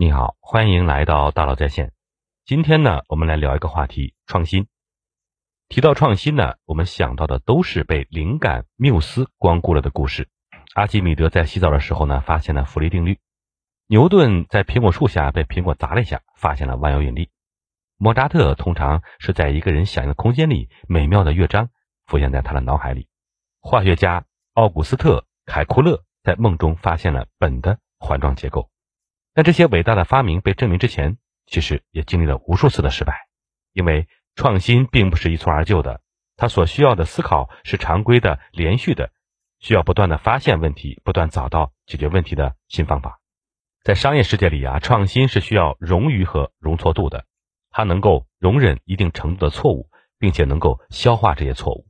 你好，欢迎来到大佬在线。今天呢，我们来聊一个话题：创新。提到创新呢，我们想到的都是被灵感缪斯光顾了的故事。阿基米德在洗澡的时候呢，发现了浮力定律；牛顿在苹果树下被苹果砸了一下，发现了万有引力；莫扎特通常是在一个人想象的空间里，美妙的乐章浮现在他的脑海里；化学家奥古斯特·凯库勒在梦中发现了苯的环状结构。但这些伟大的发明被证明之前，其实也经历了无数次的失败，因为创新并不是一蹴而就的，它所需要的思考是常规的、连续的，需要不断的发现问题，不断找到解决问题的新方法。在商业世界里啊，创新是需要容于和容错度的，它能够容忍一定程度的错误，并且能够消化这些错误。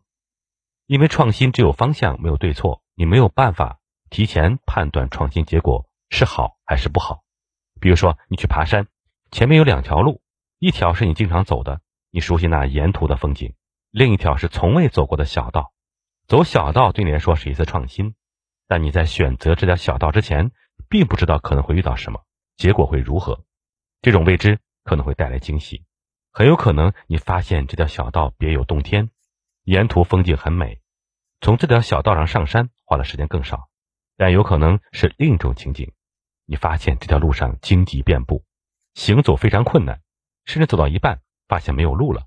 因为创新只有方向，没有对错，你没有办法提前判断创新结果是好还是不好。比如说，你去爬山，前面有两条路，一条是你经常走的，你熟悉那沿途的风景；另一条是从未走过的小道。走小道对你来说是一次创新，但你在选择这条小道之前，并不知道可能会遇到什么，结果会如何。这种未知可能会带来惊喜，很有可能你发现这条小道别有洞天，沿途风景很美，从这条小道上上山花的时间更少，但有可能是另一种情景。你发现这条路上荆棘遍布，行走非常困难，甚至走到一半发现没有路了。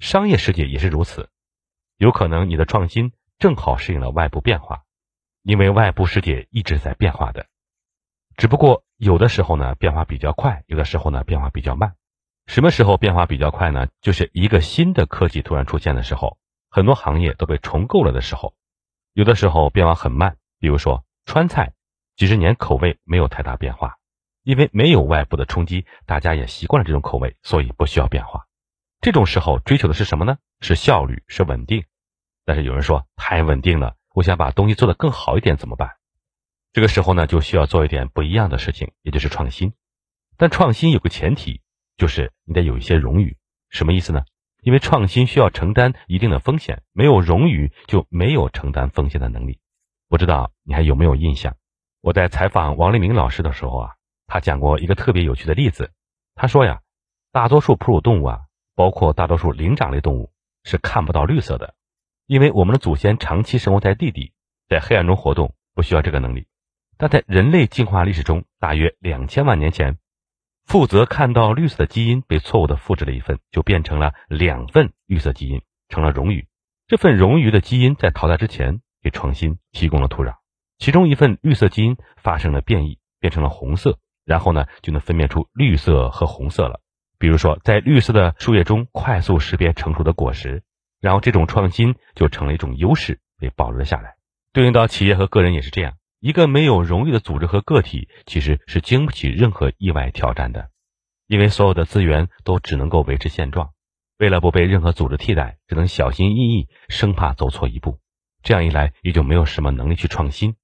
商业世界也是如此，有可能你的创新正好适应了外部变化，因为外部世界一直在变化的，只不过有的时候呢变化比较快，有的时候呢变化比较慢。什么时候变化比较快呢？就是一个新的科技突然出现的时候，很多行业都被重构了的时候。有的时候变化很慢，比如说川菜。几十年口味没有太大变化，因为没有外部的冲击，大家也习惯了这种口味，所以不需要变化。这种时候追求的是什么呢？是效率，是稳定。但是有人说太稳定了，我想把东西做得更好一点，怎么办？这个时候呢，就需要做一点不一样的事情，也就是创新。但创新有个前提，就是你得有一些荣誉。什么意思呢？因为创新需要承担一定的风险，没有荣誉就没有承担风险的能力。不知道你还有没有印象？我在采访王立明老师的时候啊，他讲过一个特别有趣的例子。他说呀，大多数哺乳动物啊，包括大多数灵长类动物是看不到绿色的，因为我们的祖先长期生活在地底，在黑暗中活动，不需要这个能力。但在人类进化历史中，大约两千万年前，负责看到绿色的基因被错误的复制了一份，就变成了两份绿色基因，成了冗余。这份冗余的基因在淘汰之前，给创新提供了土壤。其中一份绿色基因发生了变异，变成了红色，然后呢就能分辨出绿色和红色了。比如说，在绿色的树叶中快速识别成熟的果实，然后这种创新就成了一种优势，被保留了下来。对应到企业和个人也是这样，一个没有荣誉的组织和个体其实是经不起任何意外挑战的，因为所有的资源都只能够维持现状，为了不被任何组织替代，只能小心翼翼，生怕走错一步。这样一来，也就没有什么能力去创新。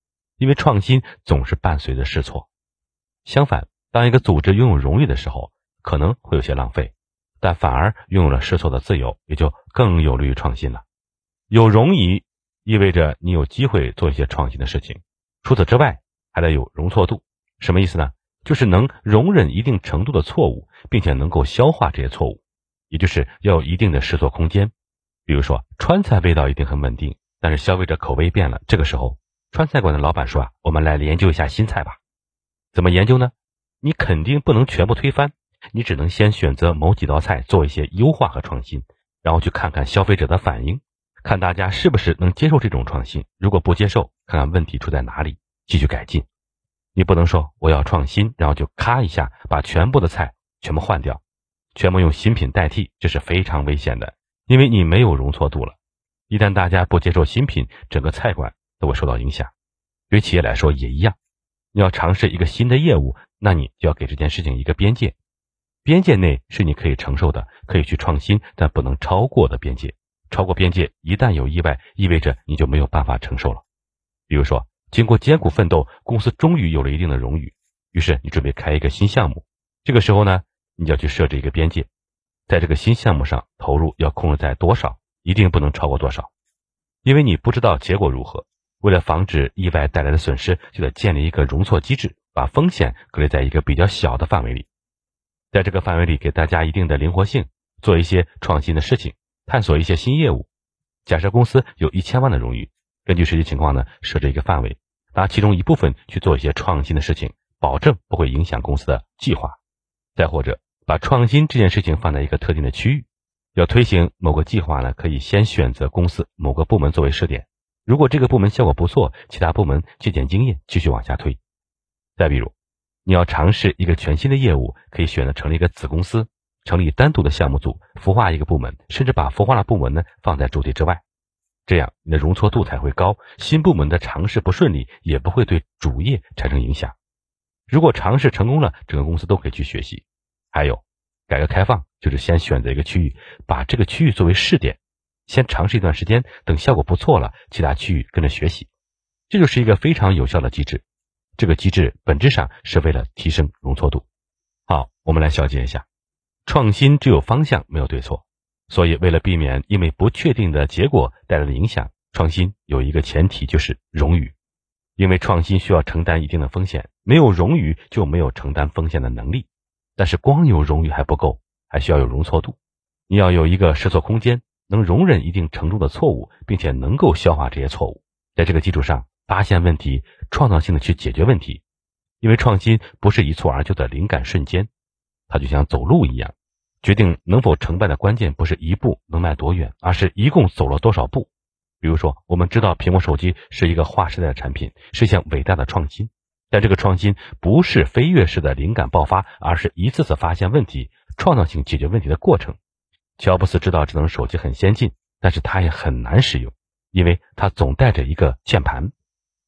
因为创新总是伴随着试错，相反，当一个组织拥有荣誉的时候，可能会有些浪费，但反而拥有了试错的自由，也就更有利于创新了。有荣誉意味着你有机会做一些创新的事情，除此之外，还得有容错度。什么意思呢？就是能容忍一定程度的错误，并且能够消化这些错误，也就是要有一定的试错空间。比如说，川菜味道一定很稳定，但是消费者口味变了，这个时候。川菜馆的老板说：“啊，我们来研究一下新菜吧。怎么研究呢？你肯定不能全部推翻，你只能先选择某几道菜做一些优化和创新，然后去看看消费者的反应，看大家是不是能接受这种创新。如果不接受，看看问题出在哪里，继续改进。你不能说我要创新，然后就咔一下把全部的菜全部换掉，全部用新品代替，这是非常危险的，因为你没有容错度了。一旦大家不接受新品，整个菜馆。”都会受到影响，对企业来说也一样。你要尝试一个新的业务，那你就要给这件事情一个边界，边界内是你可以承受的，可以去创新，但不能超过的边界。超过边界，一旦有意外，意味着你就没有办法承受了。比如说，经过艰苦奋斗，公司终于有了一定的荣誉，于是你准备开一个新项目。这个时候呢，你要去设置一个边界，在这个新项目上投入要控制在多少，一定不能超过多少，因为你不知道结果如何。为了防止意外带来的损失，就得建立一个容错机制，把风险隔离在一个比较小的范围里，在这个范围里给大家一定的灵活性，做一些创新的事情，探索一些新业务。假设公司有一千万的荣誉，根据实际情况呢，设置一个范围，拿其中一部分去做一些创新的事情，保证不会影响公司的计划。再或者，把创新这件事情放在一个特定的区域，要推行某个计划呢，可以先选择公司某个部门作为试点。如果这个部门效果不错，其他部门借鉴经验，继续往下推。再比如，你要尝试一个全新的业务，可以选择成立一个子公司，成立单独的项目组，孵化一个部门，甚至把孵化的部门呢放在主体之外，这样你的容错度才会高。新部门的尝试不顺利，也不会对主业产生影响。如果尝试成功了，整个公司都可以去学习。还有，改革开放就是先选择一个区域，把这个区域作为试点。先尝试一段时间，等效果不错了，其他区域跟着学习，这就是一个非常有效的机制。这个机制本质上是为了提升容错度。好，我们来小结一下：创新只有方向，没有对错。所以，为了避免因为不确定的结果带来的影响，创新有一个前提就是荣誉。因为创新需要承担一定的风险，没有荣誉就没有承担风险的能力。但是光有荣誉还不够，还需要有容错度。你要有一个试错空间。能容忍一定程度的错误，并且能够消化这些错误，在这个基础上发现问题，创造性的去解决问题。因为创新不是一蹴而就的灵感瞬间，它就像走路一样，决定能否成败的关键不是一步能迈多远，而是一共走了多少步。比如说，我们知道苹果手机是一个划时代的产品，是一项伟大的创新，但这个创新不是飞跃式的灵感爆发，而是一次次发现问题、创造性解决问题的过程。乔布斯知道智能手机很先进，但是他也很难使用，因为他总带着一个键盘。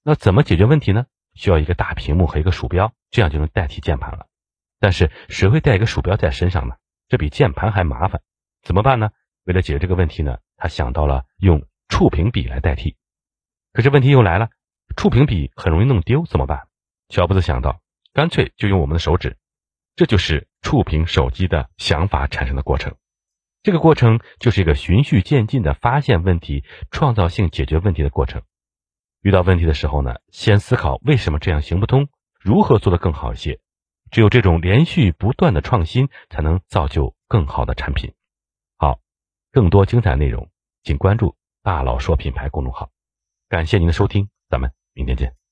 那怎么解决问题呢？需要一个大屏幕和一个鼠标，这样就能代替键盘了。但是谁会带一个鼠标在身上呢？这比键盘还麻烦。怎么办呢？为了解决这个问题呢，他想到了用触屏笔来代替。可是问题又来了，触屏笔很容易弄丢，怎么办？乔布斯想到，干脆就用我们的手指。这就是触屏手机的想法产生的过程。这个过程就是一个循序渐进的发现问题、创造性解决问题的过程。遇到问题的时候呢，先思考为什么这样行不通，如何做得更好一些。只有这种连续不断的创新，才能造就更好的产品。好，更多精彩内容，请关注“大佬说品牌”公众号。感谢您的收听，咱们明天见。